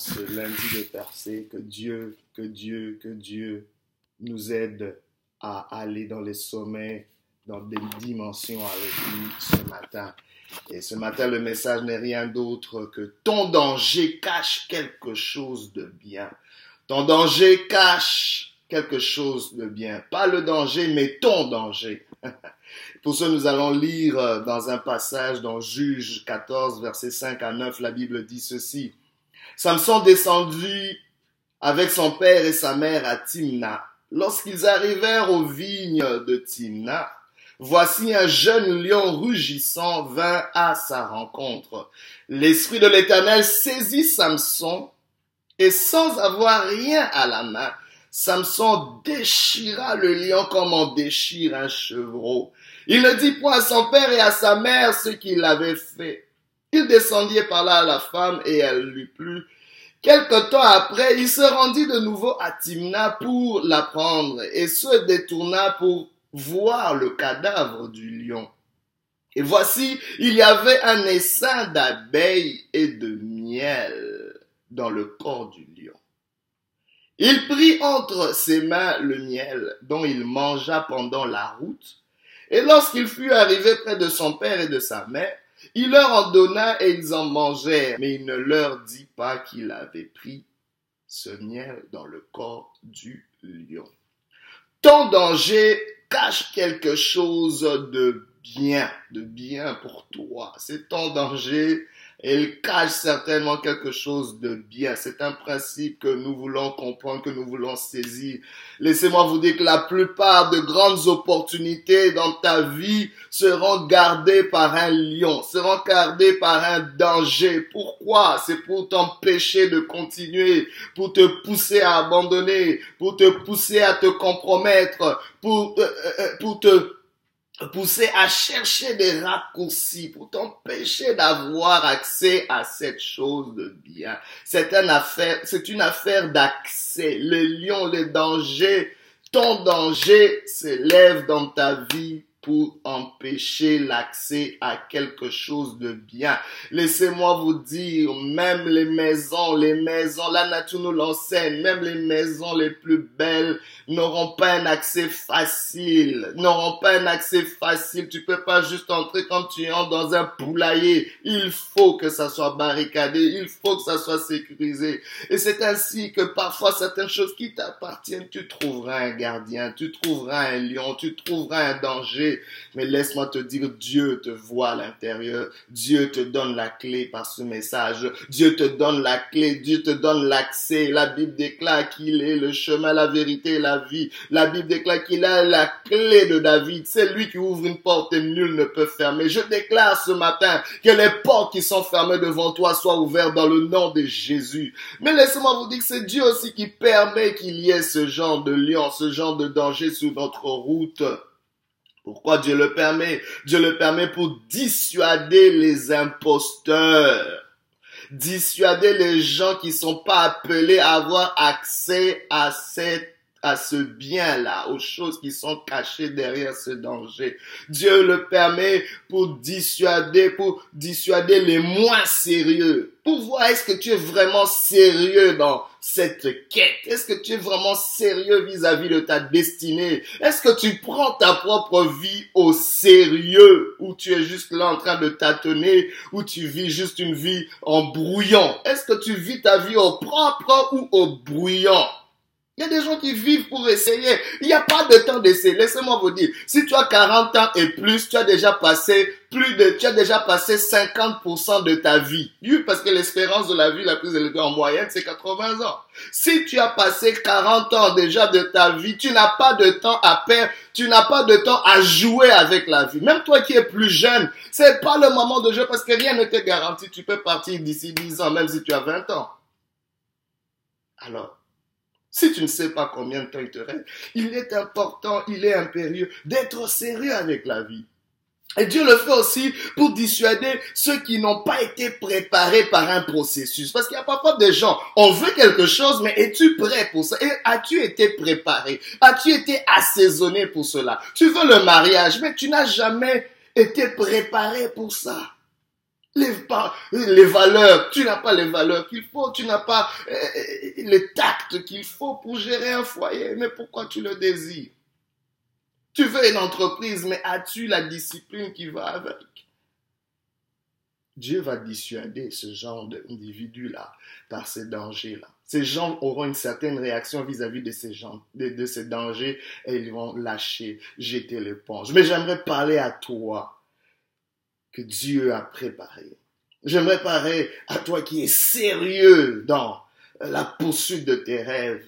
ce lundi de percée. Que Dieu, que Dieu, que Dieu nous aide à aller dans les sommets, dans des dimensions avec lui ce matin. Et ce matin, le message n'est rien d'autre que ton danger cache quelque chose de bien. Ton danger cache quelque chose de bien. Pas le danger, mais ton danger. Pour ce, nous allons lire euh, dans un passage dans Juge 14, versets 5 à 9, la Bible dit ceci. Samson descendit avec son père et sa mère à Timna. Lorsqu'ils arrivèrent aux vignes de Timna, voici un jeune lion rugissant vint à sa rencontre. L'esprit de l'Éternel saisit Samson et sans avoir rien à la main, Samson déchira le lion comme on déchire un chevreau. Il ne dit point à son père et à sa mère ce qu'il avait fait. Il descendit par là à la femme et elle lui plut. Quelque temps après, il se rendit de nouveau à Timna pour la prendre et se détourna pour voir le cadavre du lion. Et voici, il y avait un essaim d'abeilles et de miel dans le corps du lion. Il prit entre ses mains le miel dont il mangea pendant la route et lorsqu'il fut arrivé près de son père et de sa mère, il leur en donna et ils en mangèrent, mais il ne leur dit pas qu'il avait pris ce miel dans le corps du lion. Ton danger cache quelque chose de bien, de bien pour toi. C'est ton danger elle cache certainement quelque chose de bien. C'est un principe que nous voulons comprendre, que nous voulons saisir. Laissez-moi vous dire que la plupart de grandes opportunités dans ta vie seront gardées par un lion, seront gardées par un danger. Pourquoi? C'est pour t'empêcher de continuer, pour te pousser à abandonner, pour te pousser à te compromettre, pour, euh, euh, euh, pour te pousser à chercher des raccourcis pour t'empêcher d'avoir accès à cette chose de bien. C'est une affaire, c'est une affaire d'accès. Le lion, le danger, ton danger s'élève dans ta vie pour empêcher l'accès à quelque chose de bien. Laissez-moi vous dire, même les maisons, les maisons, la nature nous l'enseigne, même les maisons les plus belles n'auront pas un accès facile, n'auront pas un accès facile. Tu peux pas juste entrer quand tu entres dans un poulailler. Il faut que ça soit barricadé, il faut que ça soit sécurisé. Et c'est ainsi que parfois certaines choses qui t'appartiennent, tu trouveras un gardien, tu trouveras un lion, tu trouveras un danger mais laisse-moi te dire, Dieu te voit à l'intérieur. Dieu te donne la clé par ce message. Dieu te donne la clé. Dieu te donne l'accès. La Bible déclare qu'il est le chemin, la vérité la vie. La Bible déclare qu'il a la clé de David. C'est lui qui ouvre une porte et nul ne peut fermer. Je déclare ce matin que les portes qui sont fermées devant toi soient ouvertes dans le nom de Jésus. Mais laissez-moi vous dire que c'est Dieu aussi qui permet qu'il y ait ce genre de lion, ce genre de danger sur notre route. Pourquoi Dieu le permet? Dieu le permet pour dissuader les imposteurs, dissuader les gens qui sont pas appelés à avoir accès à cette à ce bien-là, aux choses qui sont cachées derrière ce danger. Dieu le permet pour dissuader, pour dissuader les moins sérieux. Pour voir est-ce que tu es vraiment sérieux dans cette quête? Est-ce que tu es vraiment sérieux vis-à-vis de ta destinée? Est-ce que tu prends ta propre vie au sérieux? Ou tu es juste là en train de tâtonner? Ou tu vis juste une vie en brouillon? Est-ce que tu vis ta vie au propre ou au brouillon? Il y a des gens qui vivent pour essayer. Il n'y a pas de temps d'essayer. Laissez-moi vous dire, si tu as 40 ans et plus, tu as déjà passé plus de, tu as déjà passé 50% de ta vie. Parce que l'espérance de la vie la plus élevée en moyenne, c'est 80 ans. Si tu as passé 40 ans déjà de ta vie, tu n'as pas de temps à perdre, tu n'as pas de temps à jouer avec la vie. Même toi qui es plus jeune, c'est pas le moment de jouer parce que rien ne te garantit. Tu peux partir d'ici 10 ans, même si tu as 20 ans. Alors, si tu ne sais pas combien de temps il te reste, il est important, il est impérieux d'être sérieux avec la vie. Et Dieu le fait aussi pour dissuader ceux qui n'ont pas été préparés par un processus. Parce qu'il y a parfois des gens, on veut quelque chose, mais es-tu prêt pour ça? Et as-tu été préparé? As-tu été assaisonné pour cela? Tu veux le mariage, mais tu n'as jamais été préparé pour ça. Les, valeurs, tu n'as pas les valeurs qu'il faut, tu n'as pas euh, les tacts qu'il faut pour gérer un foyer, mais pourquoi tu le désires? Tu veux une entreprise, mais as-tu la discipline qui va avec? Dieu va dissuader ce genre d'individus-là par ces dangers-là. Ces gens auront une certaine réaction vis-à-vis de ces de, ces dangers, et ils vont lâcher, jeter l'éponge. Mais j'aimerais parler à toi que Dieu a préparé. J'aimerais parler à toi qui es sérieux dans la poursuite de tes rêves.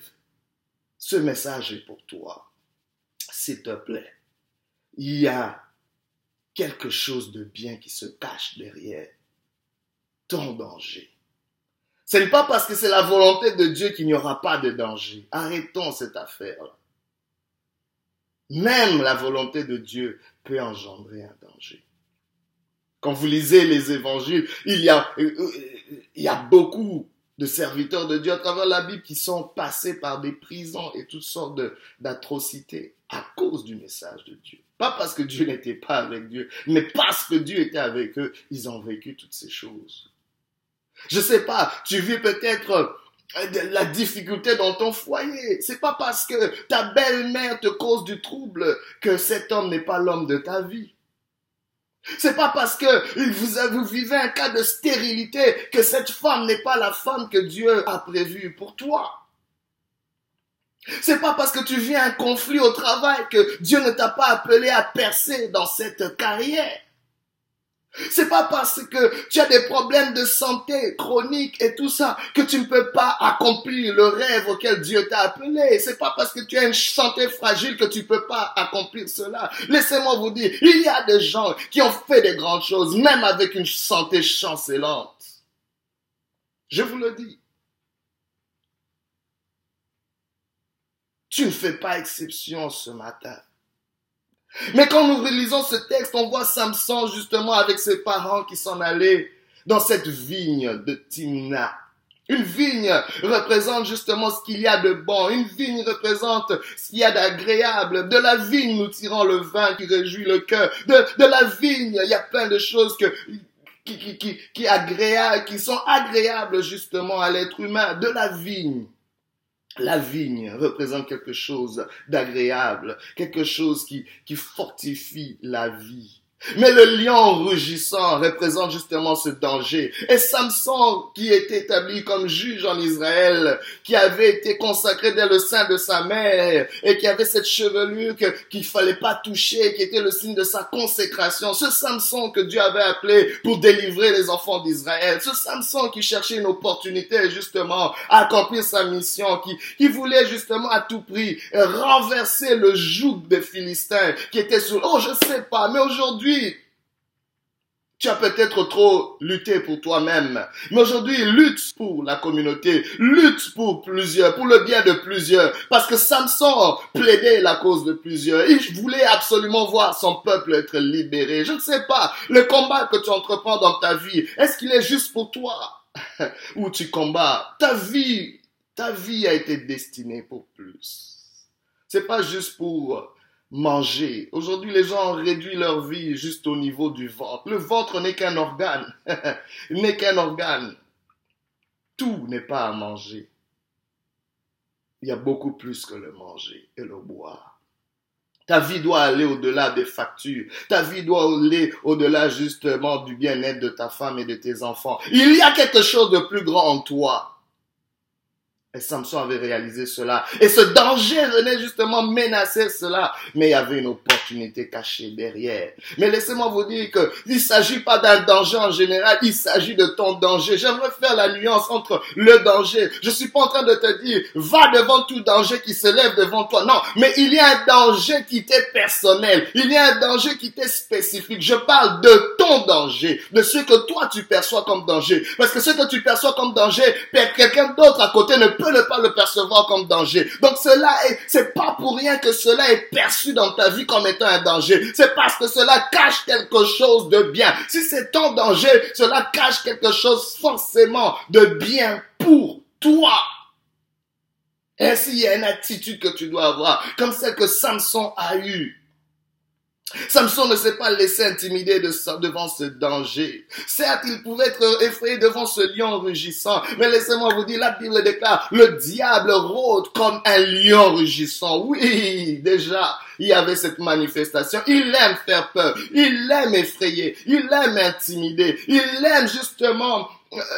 Ce message est pour toi. S'il te plaît, il y a quelque chose de bien qui se cache derrière ton danger. Ce n'est pas parce que c'est la volonté de Dieu qu'il n'y aura pas de danger. Arrêtons cette affaire. Même la volonté de Dieu peut engendrer un danger. Quand vous lisez les évangiles, il y a, euh, euh, il y a beaucoup de serviteurs de Dieu à travers la Bible qui sont passés par des prisons et toutes sortes d'atrocités à cause du message de Dieu. Pas parce que Dieu n'était pas avec Dieu, mais parce que Dieu était avec eux, ils ont vécu toutes ces choses. Je sais pas, tu vis peut-être euh, la difficulté dans ton foyer. C'est pas parce que ta belle-mère te cause du trouble que cet homme n'est pas l'homme de ta vie. C'est pas parce que vous, vivez un cas de stérilité que cette femme n'est pas la femme que Dieu a prévue pour toi. C'est pas parce que tu vis un conflit au travail que Dieu ne t'a pas appelé à percer dans cette carrière. C'est pas parce que tu as des problèmes de santé chroniques et tout ça que tu ne peux pas accomplir le rêve auquel Dieu t'a appelé. C'est pas parce que tu as une santé fragile que tu peux pas accomplir cela. Laissez-moi vous dire, il y a des gens qui ont fait des grandes choses, même avec une santé chancelante. Je vous le dis. Tu ne fais pas exception ce matin. Mais quand nous relisons ce texte, on voit Samson justement avec ses parents qui s'en allaient dans cette vigne de Timna. Une vigne représente justement ce qu'il y a de bon. Une vigne représente ce qu'il y a d'agréable. De la vigne, nous tirons le vin qui réjouit le cœur. De, de la vigne, il y a plein de choses qui, qui, qui, qui, qui sont agréables justement à l'être humain. De la vigne. La vigne représente quelque chose d'agréable, quelque chose qui, qui fortifie la vie. Mais le lion rugissant représente justement ce danger. Et Samson, qui était établi comme juge en Israël, qui avait été consacré dès le sein de sa mère, et qui avait cette chevelure qu'il fallait pas toucher, qui était le signe de sa consécration. Ce Samson que Dieu avait appelé pour délivrer les enfants d'Israël. Ce Samson qui cherchait une opportunité justement à accomplir sa mission, qui, qui voulait justement à tout prix renverser le joug des Philistins qui était sur, oh je sais pas, mais tu as peut-être trop lutté pour toi-même. Mais aujourd'hui, lutte pour la communauté. Lutte pour plusieurs, pour le bien de plusieurs. Parce que Samson plaidait la cause de plusieurs. Il voulait absolument voir son peuple être libéré. Je ne sais pas, le combat que tu entreprends dans ta vie, est-ce qu'il est juste pour toi? Ou tu combats? Ta vie, ta vie a été destinée pour plus. C'est pas juste pour manger. Aujourd'hui, les gens ont réduit leur vie juste au niveau du ventre. Le ventre n'est qu'un organe. n'est qu'un organe. Tout n'est pas à manger. Il y a beaucoup plus que le manger et le boire. Ta vie doit aller au-delà des factures. Ta vie doit aller au-delà justement du bien-être de ta femme et de tes enfants. Il y a quelque chose de plus grand en toi. Et Samson avait réalisé cela. Et ce danger venait justement menacer cela. Mais il y avait une opportunité cachée derrière. Mais laissez-moi vous dire que il s'agit pas d'un danger en général. Il s'agit de ton danger. J'aimerais faire la nuance entre le danger. Je suis pas en train de te dire, va devant tout danger qui se lève devant toi. Non. Mais il y a un danger qui t'est personnel. Il y a un danger qui t'est spécifique. Je parle de ton danger. De ce que toi tu perçois comme danger. Parce que ce que tu perçois comme danger, quelqu'un d'autre à côté ne peut ne pas le percevoir comme danger. Donc cela est, c'est pas pour rien que cela est perçu dans ta vie comme étant un danger. C'est parce que cela cache quelque chose de bien. Si c'est ton danger, cela cache quelque chose forcément de bien pour toi. Ainsi, il y a une attitude que tu dois avoir, comme celle que Samson a eue. Samson ne s'est pas laissé intimider de devant ce danger. Certes, il pouvait être effrayé devant ce lion rugissant, mais laissez-moi vous dire, la Bible déclare, le diable rôde comme un lion rugissant. Oui, déjà, il y avait cette manifestation. Il aime faire peur, il aime effrayer, il aime intimider, il aime justement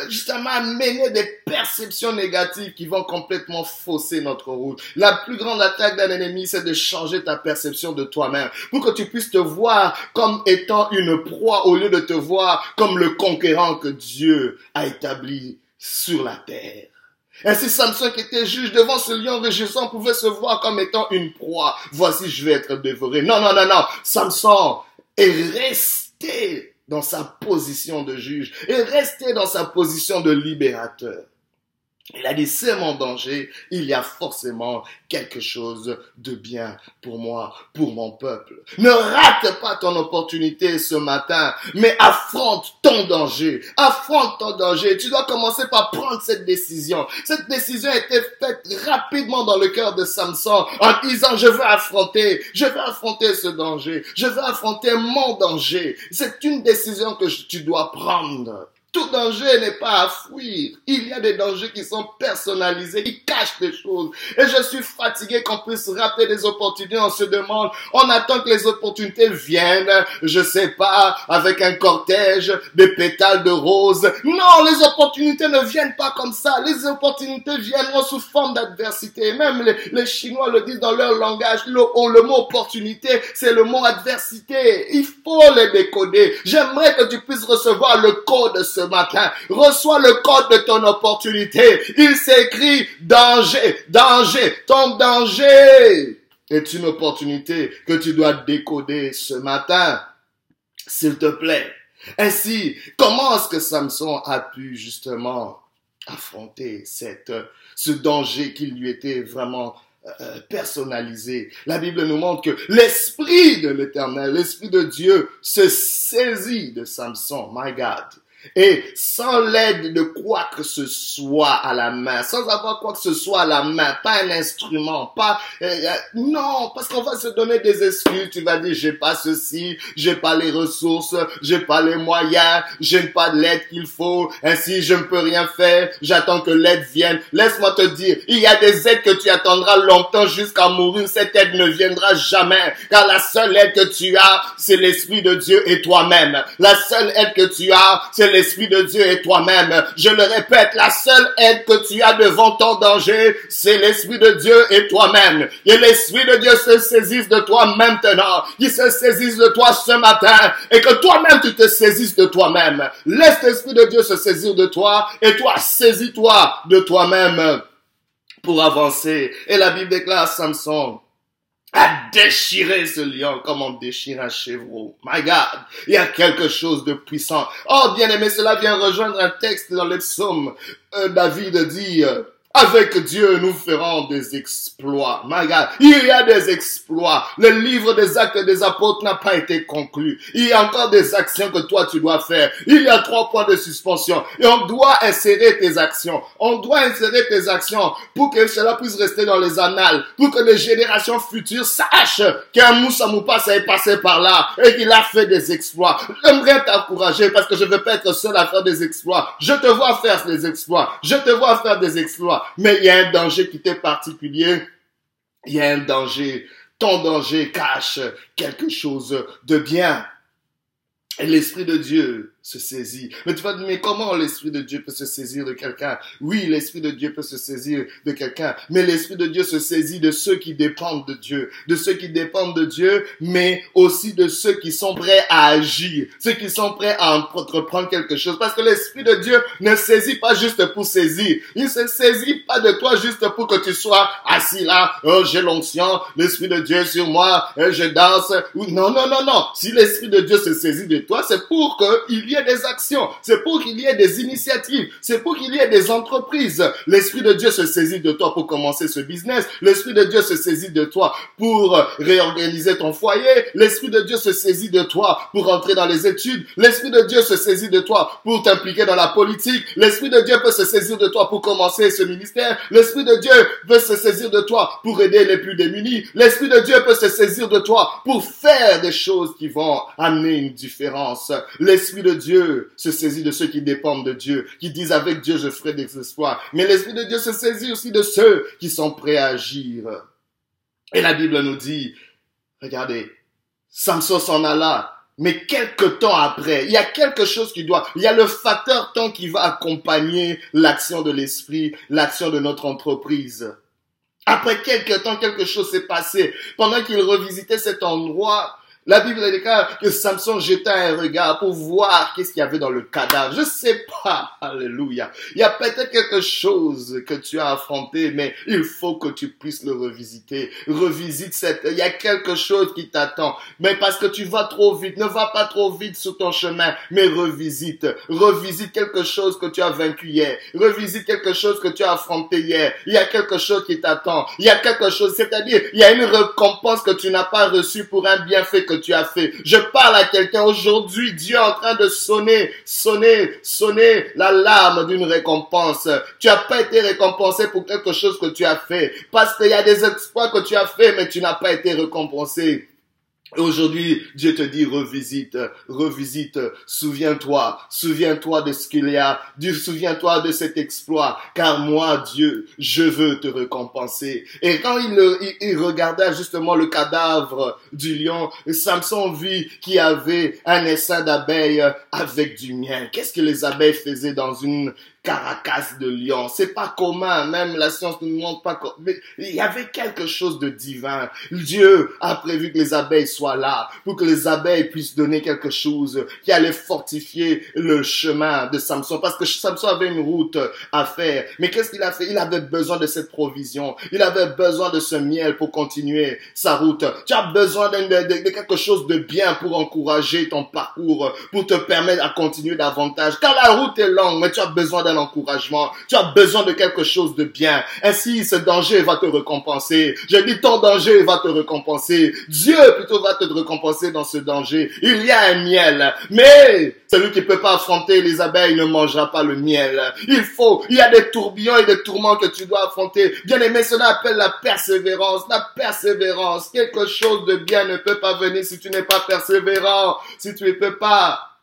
justement amener des perceptions négatives qui vont complètement fausser notre route. La plus grande attaque d'un ennemi, c'est de changer ta perception de toi-même pour que tu puisses te voir comme étant une proie au lieu de te voir comme le conquérant que Dieu a établi sur la terre. Ainsi Samson qui était juge devant ce lion régissant pouvait se voir comme étant une proie. Voici, je vais être dévoré. Non, non, non, non. Samson est resté dans sa position de juge et rester dans sa position de libérateur. Il a dit, c'est mon danger, il y a forcément quelque chose de bien pour moi, pour mon peuple. Ne rate pas ton opportunité ce matin, mais affronte ton danger. Affronte ton danger. Tu dois commencer par prendre cette décision. Cette décision a été faite rapidement dans le cœur de Samson en disant, je veux affronter, je veux affronter ce danger, je veux affronter mon danger. C'est une décision que tu dois prendre. Tout danger n'est pas à fuir. Il y a des dangers qui sont personnalisés, qui cachent des choses. Et je suis fatigué qu'on puisse rater des opportunités. On se demande, on attend que les opportunités viennent, je sais pas, avec un cortège, des pétales de roses. Non, les opportunités ne viennent pas comme ça. Les opportunités viendront sous forme d'adversité. Même les, les, Chinois le disent dans leur langage. Le, le mot opportunité, c'est le mot adversité. Il faut les décoder. J'aimerais que tu puisses recevoir le code de ce matin. Reçois le code de ton opportunité. Il s'écrit danger, danger, ton danger est une opportunité que tu dois décoder ce matin. S'il te plaît. Ainsi, comment est-ce que Samson a pu justement affronter cette, ce danger qui lui était vraiment euh, personnalisé? La Bible nous montre que l'esprit de l'éternel, l'esprit de Dieu se saisit de Samson. My God et sans l'aide de quoi que ce soit à la main, sans avoir quoi que ce soit à la main, pas un instrument, pas euh, euh, non, parce qu'on va se donner des excuses. Tu vas dire j'ai pas ceci, j'ai pas les ressources, j'ai pas les moyens, j'ai pas de l'aide qu'il faut. Ainsi je ne peux rien faire. J'attends que l'aide vienne. Laisse-moi te dire, il y a des aides que tu attendras longtemps jusqu'à mourir. Cette aide ne viendra jamais, car la seule aide que tu as, c'est l'esprit de Dieu et toi-même. La seule aide que tu as, c'est l'Esprit de Dieu et toi-même. Je le répète, la seule aide que tu as devant ton danger, c'est l'Esprit de Dieu et toi-même. Et l'Esprit de Dieu se saisisse de toi maintenant. Il se saisisse de toi ce matin et que toi-même tu te saisisses de toi-même. Laisse l'Esprit de Dieu se saisir de toi et toi saisis-toi de toi-même pour avancer. Et la Bible déclare Samson, à déchirer ce lion comme on déchire un chevreau. My God, il y a quelque chose de puissant. Oh, bien aimé, cela vient rejoindre un texte dans les psaumes. Euh, David dit, euh, avec Dieu, nous ferons des exploits. My God, il y a des exploits. Le livre des actes des apôtres n'a pas été conclu. Il y a encore des actions que toi tu dois faire. Il y a trois points de suspension. Et on doit insérer tes actions. On doit insérer tes actions pour que cela puisse rester dans les annales. Pour que les générations futures sachent qu'un Moussa Moupas est passé par là et qu'il a fait des exploits. J'aimerais t'encourager parce que je ne veux pas être seul à faire des exploits. Je te vois faire des exploits. Je te vois faire des exploits. Mais il y a un danger qui t'est particulier. Il y a un danger. Ton danger cache quelque chose de bien. Et l'Esprit de Dieu se saisit. Mais tu vas dire, mais comment l'Esprit de Dieu peut se saisir de quelqu'un? Oui, l'Esprit de Dieu peut se saisir de quelqu'un, mais l'Esprit de Dieu se saisit de ceux qui dépendent de Dieu, de ceux qui dépendent de Dieu, mais aussi de ceux qui sont prêts à agir, ceux qui sont prêts à entreprendre quelque chose. Parce que l'Esprit de Dieu ne saisit pas juste pour saisir. Il se saisit pas de toi juste pour que tu sois assis là, oh, j'ai l'onction, l'Esprit de Dieu sur moi, je danse. Non, non, non, non. Si l'Esprit de Dieu se saisit de toi, c'est pour qu'il y y ait des actions, c'est pour qu'il y ait des initiatives, c'est pour qu'il y ait des entreprises. L'Esprit de Dieu se saisit de toi pour commencer ce business. L'Esprit de Dieu se saisit de toi pour réorganiser ton foyer. L'Esprit de Dieu se saisit de toi pour entrer dans les études. L'Esprit de Dieu se saisit de toi pour t'impliquer dans la politique. L'Esprit de Dieu peut se saisir de toi pour commencer ce ministère. L'Esprit de Dieu veut se saisir de toi pour aider les plus démunis. L'Esprit de Dieu peut se saisir de toi pour faire des choses qui vont amener une différence. L'Esprit de Dieu se saisit de ceux qui dépendent de Dieu, qui disent avec Dieu je ferai des espoirs. Mais l'Esprit de Dieu se saisit aussi de ceux qui sont prêts à agir. Et la Bible nous dit, regardez, Samson s'en alla mais quelque temps après, il y a quelque chose qui doit, il y a le facteur temps qui va accompagner l'action de l'esprit, l'action de notre entreprise. Après quelque temps, quelque chose s'est passé. Pendant qu'il revisitait cet endroit, la Bible déclare que Samson jeta un regard pour voir qu'est-ce qu'il y avait dans le cadavre. Je sais pas. Alléluia. Il y a peut-être quelque chose que tu as affronté, mais il faut que tu puisses le revisiter. Revisite cette, il y a quelque chose qui t'attend. Mais parce que tu vas trop vite, ne va pas trop vite sur ton chemin, mais revisite. Revisite quelque chose que tu as vaincu hier. Revisite quelque chose que tu as affronté hier. Il y a quelque chose qui t'attend. Il y a quelque chose, c'est-à-dire, il y a une récompense que tu n'as pas reçue pour un bienfait que tu as fait. Je parle à quelqu'un aujourd'hui. Dieu en train de sonner, sonner, sonner l'alarme d'une récompense. Tu n'as pas été récompensé pour quelque chose que tu as fait. Parce qu'il y a des exploits que tu as fait, mais tu n'as pas été récompensé. Aujourd'hui, Dieu te dit revisite, revisite, souviens-toi, souviens-toi de ce qu'il y a, souviens-toi de cet exploit, car moi, Dieu, je veux te récompenser. Et quand il, il, regarda justement le cadavre du lion, Samson vit qu'il y avait un essaim d'abeilles avec du miel. Qu'est-ce que les abeilles faisaient dans une caracasse de lion. C'est pas commun, même la science ne nous montre pas. Mais il y avait quelque chose de divin. Dieu a prévu que les abeilles soient là pour que les abeilles puissent donner quelque chose qui allait fortifier le chemin de Samson. Parce que Samson avait une route à faire. Mais qu'est-ce qu'il a fait? Il avait besoin de cette provision. Il avait besoin de ce miel pour continuer sa route. Tu as besoin de quelque chose de bien pour encourager ton parcours, pour te permettre à continuer davantage. Car la route est longue, mais tu as besoin d'un encouragement. Tu as besoin de quelque chose de bien. Ainsi, ce danger va te récompenser. J'ai dit, ton danger va te récompenser. Dieu plutôt va te récompenser dans ce danger. Il y a un miel. Mais celui qui peut pas affronter les abeilles ne mangera pas le miel. Il faut, il y a des tourbillons et des tourments que tu dois affronter. Bien aimé, cela appelle la persévérance. La persévérance. Quelque chose de bien ne peut pas venir si tu n'es pas persévérant. Si tu ne peux pas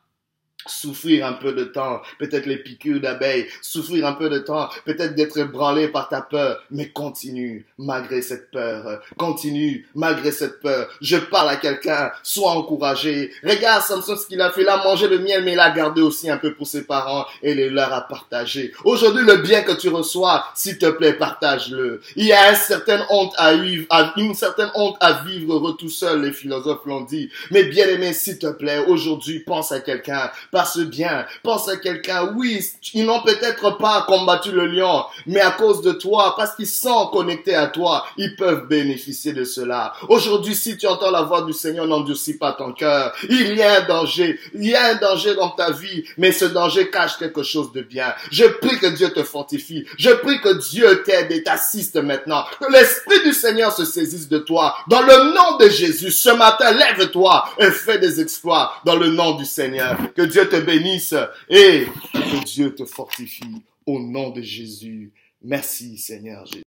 souffrir un peu de temps, peut-être les piqûres d'abeilles, souffrir un peu de temps, peut-être d'être ébranlé par ta peur, mais continue malgré cette peur, continue malgré cette peur. Je parle à quelqu'un, sois encouragé. Regarde Samson ce qu'il a fait, il a mangé le miel, mais il a gardé aussi un peu pour ses parents et les leur a partagé. Aujourd'hui, le bien que tu reçois, s'il te plaît, partage-le. Il y a une certaine honte à vivre, une certaine honte à vivre tout seul, les philosophes l'ont dit. Mais bien aimé, s'il te plaît, aujourd'hui, pense à quelqu'un, passe bien. Pense à quelqu'un, oui, ils n'ont peut-être pas combattu le lion, mais à cause de toi, parce qu'ils sont connectés à toi, ils peuvent bénéficier de cela. Aujourd'hui, si tu entends la voix du Seigneur, n'endurcis pas ton cœur. Il y a un danger, il y a un danger dans ta vie, mais ce danger cache quelque chose de bien. Je prie que Dieu te fortifie. Je prie que Dieu t'aide et t'assiste maintenant. Que l'Esprit du Seigneur se saisisse de toi. Dans le nom de Jésus, ce matin, lève-toi et fais des exploits dans le nom du Seigneur. Que Dieu te bénisse et que Dieu te fortifie au nom de Jésus. Merci Seigneur Jésus.